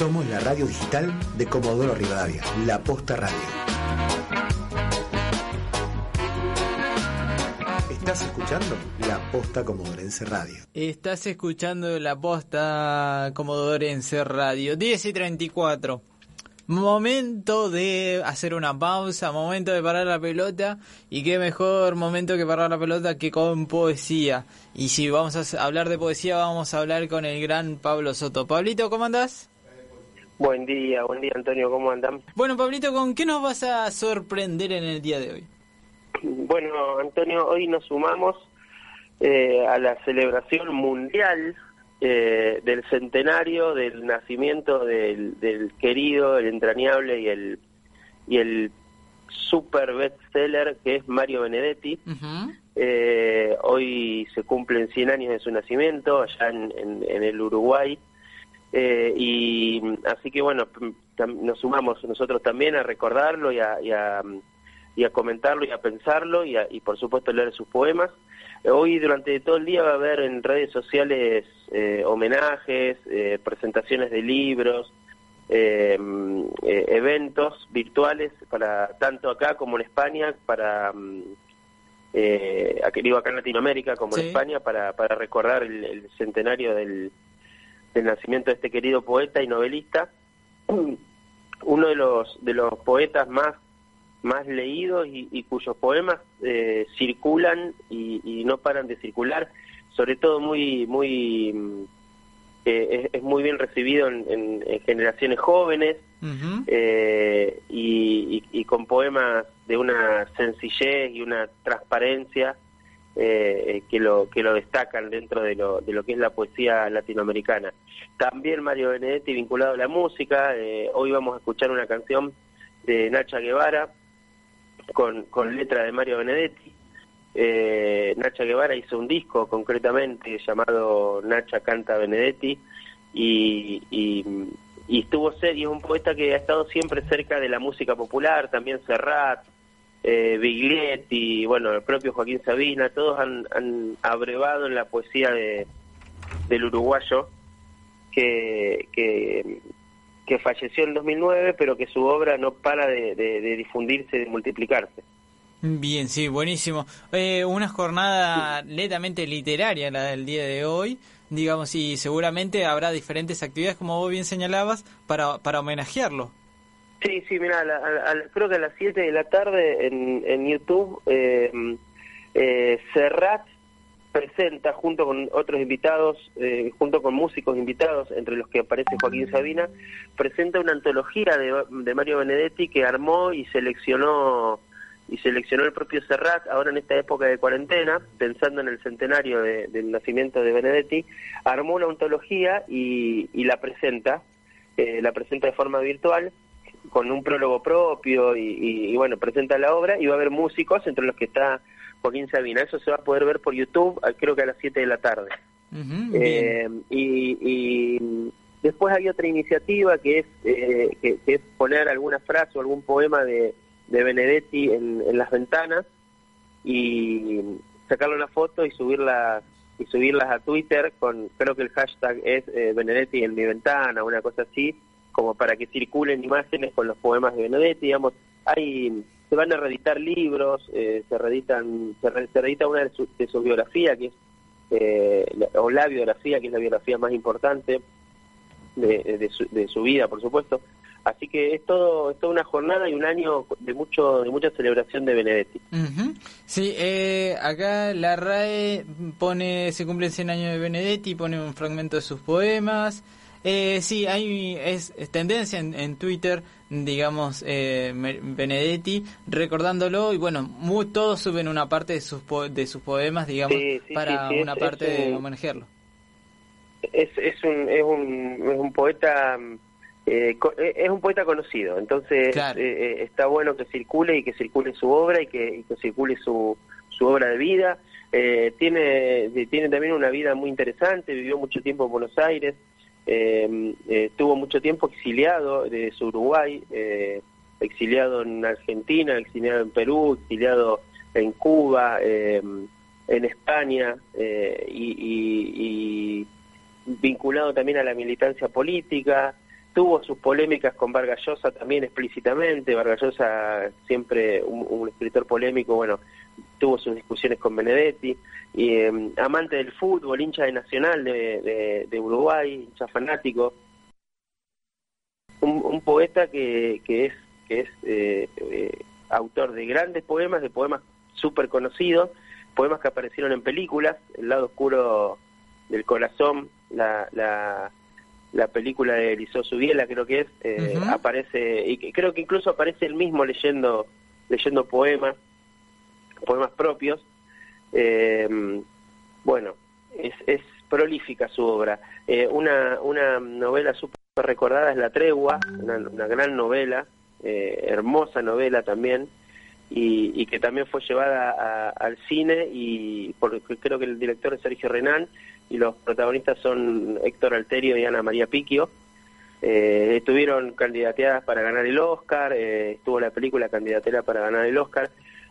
Somos la radio digital de Comodoro Rivadavia, La Posta Radio. Estás escuchando La Posta Comodorense Radio. Estás escuchando la posta Comodorense Radio 10 y 34. Momento de hacer una pausa, momento de parar la pelota y qué mejor momento que parar la pelota que con poesía. Y si vamos a hablar de poesía vamos a hablar con el gran Pablo Soto. Pablito, ¿cómo andás? Buen día, buen día Antonio, ¿cómo andan? Bueno, Pablito, ¿con qué nos vas a sorprender en el día de hoy? Bueno, Antonio, hoy nos sumamos eh, a la celebración mundial eh, del centenario del nacimiento del, del, querido, el entrañable y el y el super bestseller que es Mario Benedetti. eh, hoy se cumplen 100 años de su nacimiento allá en, en, en el Uruguay. Eh, y así que bueno, nos sumamos nosotros también a recordarlo y a, y a, y a comentarlo y a pensarlo y, a, y por supuesto leer sus poemas. Hoy durante todo el día va a haber en redes sociales eh, homenajes, eh, presentaciones de libros, eh, eventos virtuales para tanto acá como en España, para eh, digo acá en Latinoamérica como sí. en España, para, para recordar el, el centenario del, del nacimiento de este querido poeta y novelista, uno de los de los poetas más más leídos y, y cuyos poemas eh, circulan y, y, no paran de circular, sobre todo muy muy eh, es, es, muy bien recibido en, en, en generaciones jóvenes uh -huh. eh, y, y, con poemas de una sencillez y una transparencia eh, que lo que lo destacan dentro de lo, de lo que es la poesía latinoamericana. También Mario Benedetti vinculado a la música. Hoy vamos a escuchar una canción de Nacha Guevara con, con letra de Mario Benedetti. Eh, Nacha Guevara hizo un disco concretamente llamado Nacha Canta Benedetti y, y, y estuvo y es un poeta que ha estado siempre cerca de la música popular, también Serrat, eh, Biglietti, bueno, el propio Joaquín Sabina, todos han, han abrevado en la poesía de, del uruguayo que, que, que, falleció en 2009, pero que su obra no para de, de, de difundirse, de multiplicarse. Bien, sí, buenísimo. Eh, una jornada netamente literaria la del día de hoy, digamos, y seguramente habrá diferentes actividades, como vos bien señalabas, para, para homenajearlo. Sí, sí, mira, a, a, creo que a las 7 de la tarde en, en YouTube, eh, eh, Serrat presenta junto con otros invitados, eh, junto con músicos invitados, entre los que aparece Joaquín Sabina, presenta una antología de, Mario Benedetti que armó y seleccionó y seleccionó el propio Serrat ahora en esta época de cuarentena, pensando en el centenario de, del nacimiento de Benedetti, armó una antología y, y la presenta, eh, la presenta de forma virtual con un prólogo propio y, y, y, bueno, presenta la obra y va a haber músicos entre los que está Joaquín Sabina. Eso se va a poder ver por YouTube, creo que a las 7 de la tarde. Uh -huh, eh, y, y, después hay otra iniciativa que es, eh, que, que, es poner alguna frase o algún poema de, de Benedetti en, en, las ventanas y sacarle una foto y subirla y subirlas a Twitter con creo que el hashtag es eh, Benedetti en mi ventana una cosa así como para que circulen imágenes con los poemas de Benedetti, digamos, hay se van a reeditar libros, eh, se reeditan se, re, se, reedita una de su, de su biografía que es eh, o la biografía que es la biografía más importante de, de, su, de su vida, por supuesto. Así que es todo, es toda una jornada y un año de mucho de mucha celebración de Benedetti. Uh. Sí, eh, acá la RAE pone, se cumplen 100 años de Benedetti, pone un fragmento de sus poemas. Eh, sí, hay es, tendencia en, Twitter, digamos, eh, Benedetti, recordándolo y bueno, todos suben una parte de sus, de sus poemas, digamos, para una parte de homenajearlo. Es, es, un, es, un, es un poeta... Eh, eh, es un poeta conocido, entonces eh, está bueno que circule y que circule su obra y que, y que circule su, su obra de vida. tiene, tiene también una vida muy interesante, vivió mucho tiempo en Buenos Aires, eh, estuvo mucho tiempo exiliado de su Uruguay, eh, exiliado en Argentina, exiliado en Perú, exiliado en Cuba, eh, en España y, vinculado también a la militancia política. Tuvo sus polémicas con Vargas Llosa también explícitamente. Vargas Llosa, siempre un escritor polémico, bueno, tuvo sus discusiones con Benedetti y em, amante del fútbol, hincha de Nacional de, de, Uruguay, hincha fanático, un, poeta que, que es, que es eh, eh, autor de grandes poemas, de poemas súper conocidos, poemas que aparecieron en películas, El lado oscuro del corazón, la, la, la película de Eliseo Subiela creo que es, eh, aparece, y creo que incluso aparece él mismo leyendo, leyendo poemas, poemas propios, eh, bueno, es, es, prolífica su obra. Eh, una, una novela súper recordada es La Tregua, una, gran novela, eh, hermosa novela también, y, que también fue llevada al cine, y porque creo que el director es Sergio Renán, y los protagonistas son Héctor Alterio y Ana María Piquio. estuvieron candidateadas para ganar el Oscar, estuvo la película candidatera para ganar el Oscar.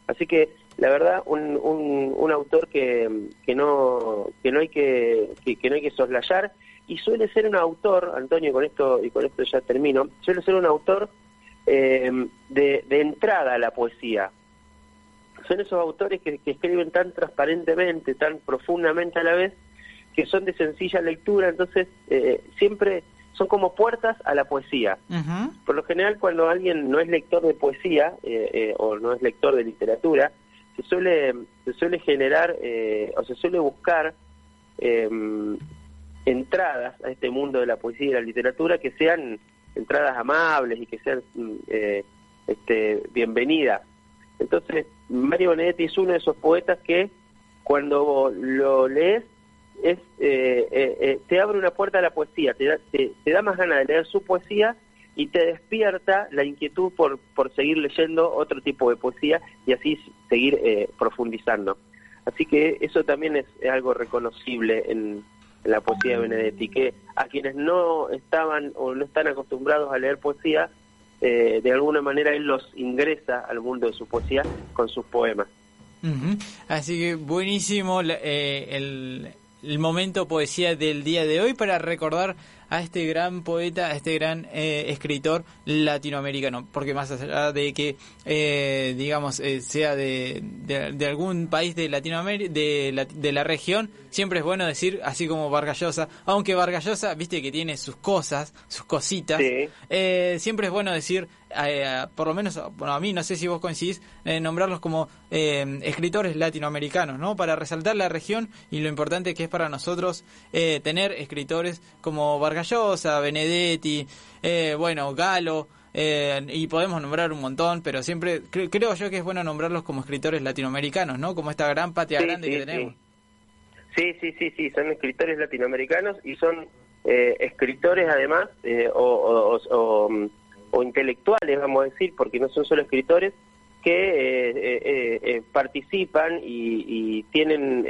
Así que la verdad un, un, autor que, que no que no hay que, que, no hay que soslayar. Y suele ser un autor Antonio con esto y con esto ya termino suele ser un autor eh, de, entrada a la poesía. Son esos autores que, escriben tan transparentemente tan profundamente a la vez que son de sencilla lectura. Entonces eh, siempre son como puertas a la poesía. Por lo general, cuando alguien no es lector de poesía eh, o no es lector de literatura, se suele, se suele generar eh, o se suele buscar em, entradas a este mundo de la poesía y la literatura que sean entradas amables y que sean mm, eh, este, bienvenidas. Entonces, Mario Benedetti es uno de esos poetas que cuando lo lees es eh, te abre una puerta a la poesía, te da, te da más ganas de leer su poesía y te despierta la inquietud por, por seguir leyendo otro tipo de poesía y así seguir eh, profundizando. Así que eso también es, algo reconocible en, la poesía de Benedetti, que a quienes no estaban o no están acostumbrados a leer poesía, eh, de alguna manera él los ingresa al mundo de su poesía con sus poemas. Así que buenísimo eh, el, el momento poesía del día de hoy para recordar a este gran poeta, a este gran eh, escritor latinoamericano, porque más allá de que, eh, digamos, eh, sea de, de, algún país de Latinoamérica, de la, de la región, siempre es bueno decir, así como Vargallosa, aunque Vargallosa, viste que tiene sus cosas, sus cositas, siempre es bueno decir, por lo menos, bueno, a mí no sé si vos coincidís, nombrarlos como escritores latinoamericanos, ¿no? Para resaltar la región y lo importante que es para nosotros tener escritores como Vargallosa Gallosa, Benedetti, eh, bueno, Galo, eh, y podemos nombrar un montón, pero siempre creo yo que es bueno nombrarlos como escritores latinoamericanos, ¿no? Como esta gran patria grande que tenemos. Sí. sí, sí, sí, son escritores latinoamericanos y son eh, escritores además o, o, intelectuales, vamos a decir, porque no son solo escritores que participan y, y tienen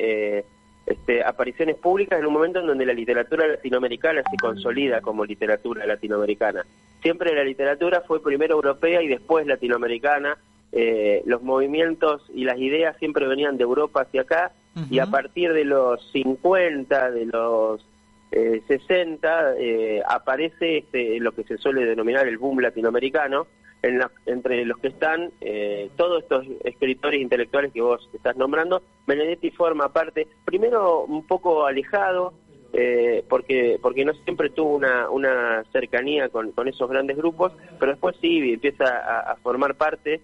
este, apariciones públicas en un momento en donde la literatura latinoamericana se consolida como literatura latinoamericana. Siempre la literatura fue primero europea y después latinoamericana. Eh, los movimientos y las ideas siempre venían de Europa hacia acá y a partir de los 50, de los 60, eh, eh, aparece este, lo que se suele denominar el boom latinoamericano, entre los que están eh, todos estos escritores intelectuales que vos estás nombrando, Benedetti forma parte, primero un poco alejado, eh, porque porque no siempre tuvo una, una cercanía con, con esos grandes grupos, pero después sí empieza a, formar parte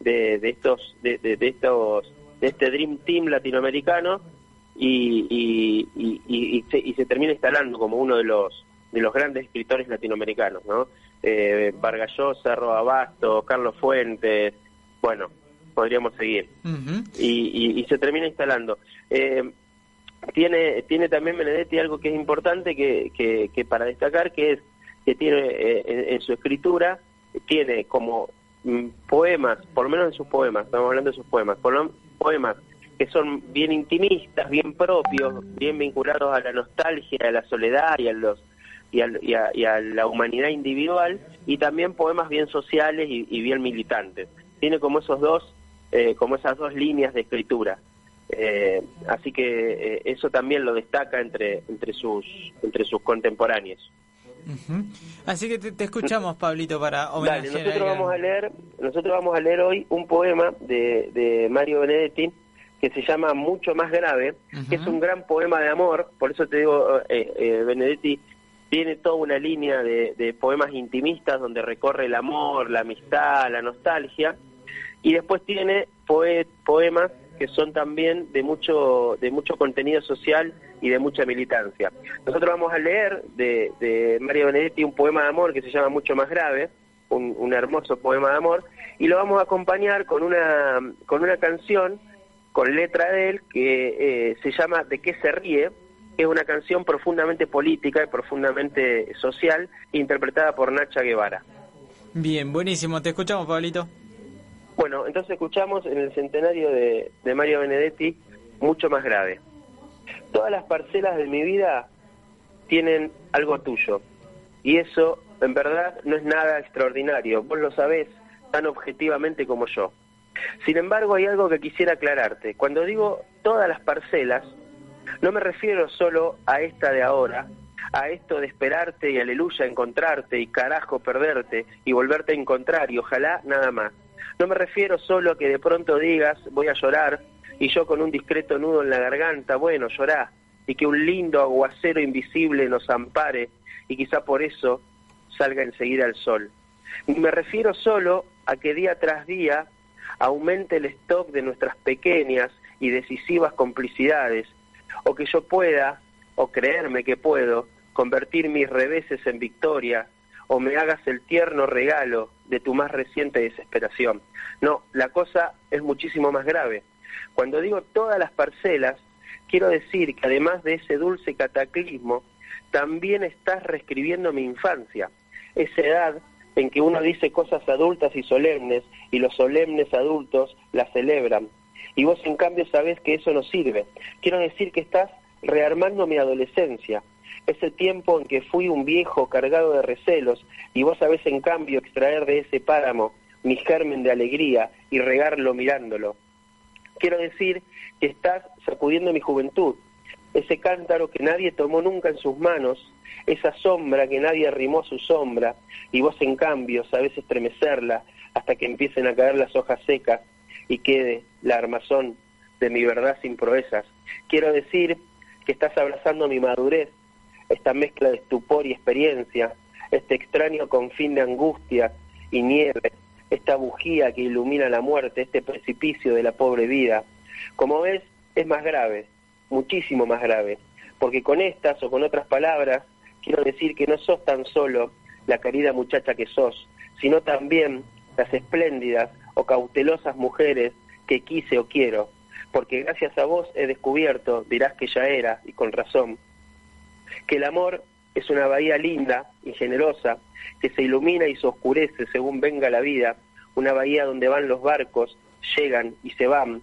de, de estos de, de, estos de este Dream Team latinoamericano y, y, y, se, y se termina instalando como uno de los de los grandes escritores latinoamericanos, ¿no? Eh, Vargas Llosa, Roa Abasto, Carlos Fuentes, bueno, podríamos seguir. y, se termina instalando. Eh, tiene, tiene también Benedetti algo que es importante que, que, para destacar, que es que tiene eh, en, su escritura, tiene como mm, poemas, por lo menos en sus poemas, estamos hablando de sus poemas, por poemas que son bien intimistas, bien propios, bien vinculados a la nostalgia, a la soledad y a los y a, la humanidad individual, y también poemas bien sociales y, bien militantes. Tiene como esos dos, eh, como esas dos líneas de escritura. Eh, así que eh, eso también lo destaca entre entre sus entre sus contemporáneos. Así que te, escuchamos, Pablito, para homenajear. nosotros vamos a leer, nosotros vamos a leer hoy un poema de, de Mario Benedetti que se llama Mucho más grave, que es un gran poema de amor. Por eso te digo, Benedetti tiene toda una línea de, poemas intimistas donde recorre el amor, la amistad, la nostalgia, y después tiene poemas que son también de mucho, de mucho contenido social y de mucha militancia. Nosotros vamos a leer de, Mario Benedetti un poema de amor que se llama Mucho más grave, un, hermoso poema de amor, y lo vamos a acompañar con una, con una canción con letra de él que eh, se llama ¿De qué se ríe? Es una canción profundamente política y profundamente social, interpretada por Nacha Guevara. Bien, buenísimo. Te escuchamos, Pablito. Bueno, entonces escuchamos en el centenario de, de Mario Benedetti, mucho más grave. Todas las parcelas de mi vida tienen algo tuyo. Y eso, en verdad, no es nada extraordinario. Vos lo sabés tan objetivamente como yo. Sin embargo, hay algo que quisiera aclararte. Cuando digo todas las parcelas, no me refiero solo a esta de ahora, a esto de esperarte y aleluya encontrarte y carajo perderte y volverte a encontrar y ojalá nada más. No me refiero solo a que de pronto digas voy a llorar y yo con un discreto nudo en la garganta, bueno, llorá, y que un lindo aguacero invisible nos ampare y quizá por eso salga enseguida el sol. Me refiero solo a que día tras día aumente el stock de nuestras pequeñas y decisivas complicidades o que yo pueda, o creerme que puedo, convertir mis reveses en victoria, o me hagas el tierno regalo de tu más reciente desesperación. No, la cosa es muchísimo más grave. Cuando digo todas las parcelas, quiero decir que además de ese dulce cataclismo, también estás reescribiendo mi infancia, esa edad en que uno dice cosas adultas y solemnes y los solemnes adultos las celebran, y vos en cambio sabés que eso no sirve. Quiero decir que estás rearmando mi adolescencia, ese tiempo en que fui un viejo cargado de recelos y vos sabés en cambio extraer de ese páramo mi germen de alegría y regarlo mirándolo. Quiero decir que estás sacudiendo mi juventud, ese cántaro que nadie tomó nunca en sus manos, esa sombra que nadie arrimó a su sombra, y vos en cambio sabés estremecerla hasta que empiecen a caer las hojas secas y quede la armazón de mi verdad sin proezas. Quiero decir que estás abrazando mi madurez, esta mezcla de estupor y experiencia, este extraño confín de angustia y nieve, esta bujía que ilumina la muerte, este precipicio de la pobre vida. Como ves, es más grave, muchísimo más grave, porque con estas o con otras palabras quiero decir que no sos tan solo la querida muchacha que sos, sino también las espléndidas o cautelosas mujeres que quise o quiero, porque gracias a vos he descubierto, dirás que ya era, y con razón, que el amor es una bahía linda y generosa, que se ilumina y se oscurece según venga la vida, una bahía donde van los barcos, llegan y se van,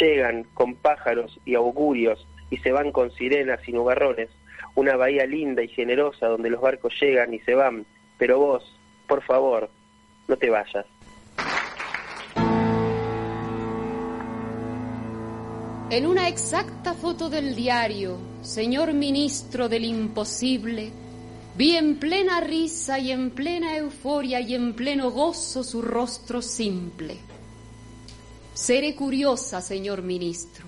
llegan con pájaros y augurios y se van con sirenas y nubarrones, una bahía linda y generosa donde los barcos llegan y se van, pero vos, por favor, no te vayas. En una exacta foto del diario, señor ministro del imposible, vi en plena risa y en plena euforia y en pleno gozo su rostro simple. Seré curiosa, señor ministro,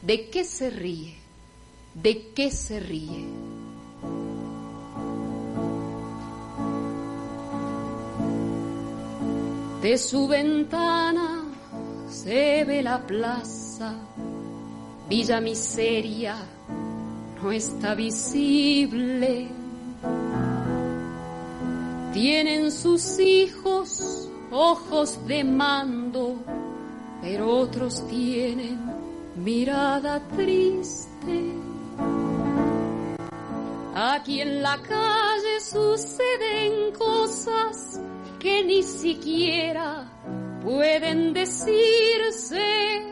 ¿de qué se ríe? ¿De qué se ríe? De su ventana se ve la plaza Villa Miseria no está visible. Tienen sus hijos ojos de mando, pero otros tienen mirada triste. Aquí en la calle suceden cosas que ni siquiera pueden decirse.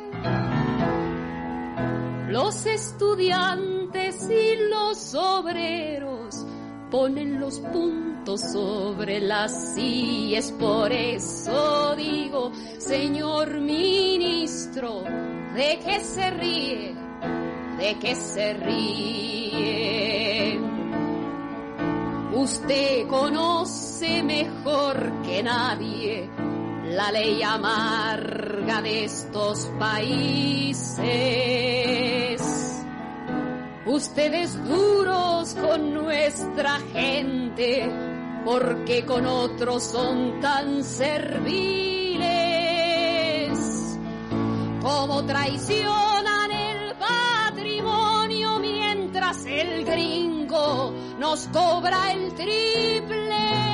Los estudiantes y los obreros ponen los puntos sobre las sillas. Por eso digo, señor ministro, ¿de qué se ríe? ¿De qué se ríe? Usted conoce mejor que nadie la ley amarga de estos países. Ustedes duros con nuestra gente, porque con otros son tan serviles. Como traicionan el patrimonio mientras el gringo nos cobra el triple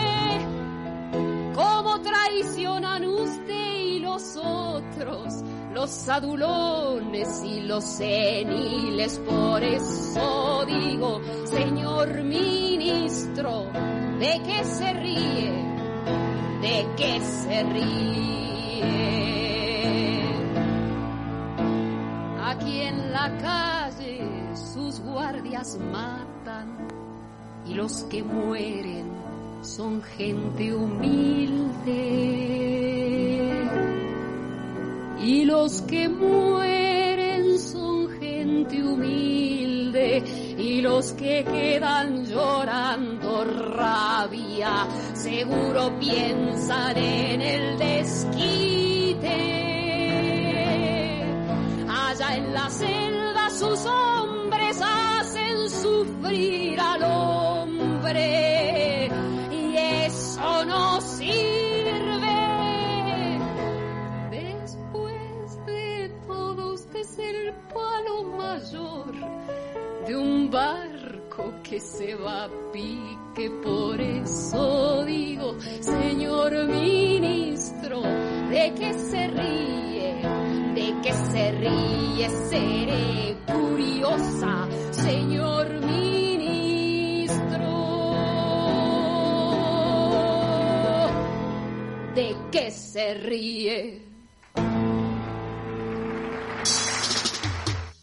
cómo traicionan usted y los otros, los adulones y los seniles. Por eso digo, señor ministro, ¿de qué se ríe? ¿De qué se ríe? Aquí en la calle sus guardias matan y los que mueren son gente humilde los que mueren son gente humilde y los que quedan llorando rabia seguro piensan en el desquite. Allá en la selva sus hombres hacen sufrir al hombre es el palo mayor de un barco que se va a pique. Por eso digo, señor ministro, ¿de qué se ríe? ¿De qué se ríe? Seré curiosa, señor ministro. de qué se ríe.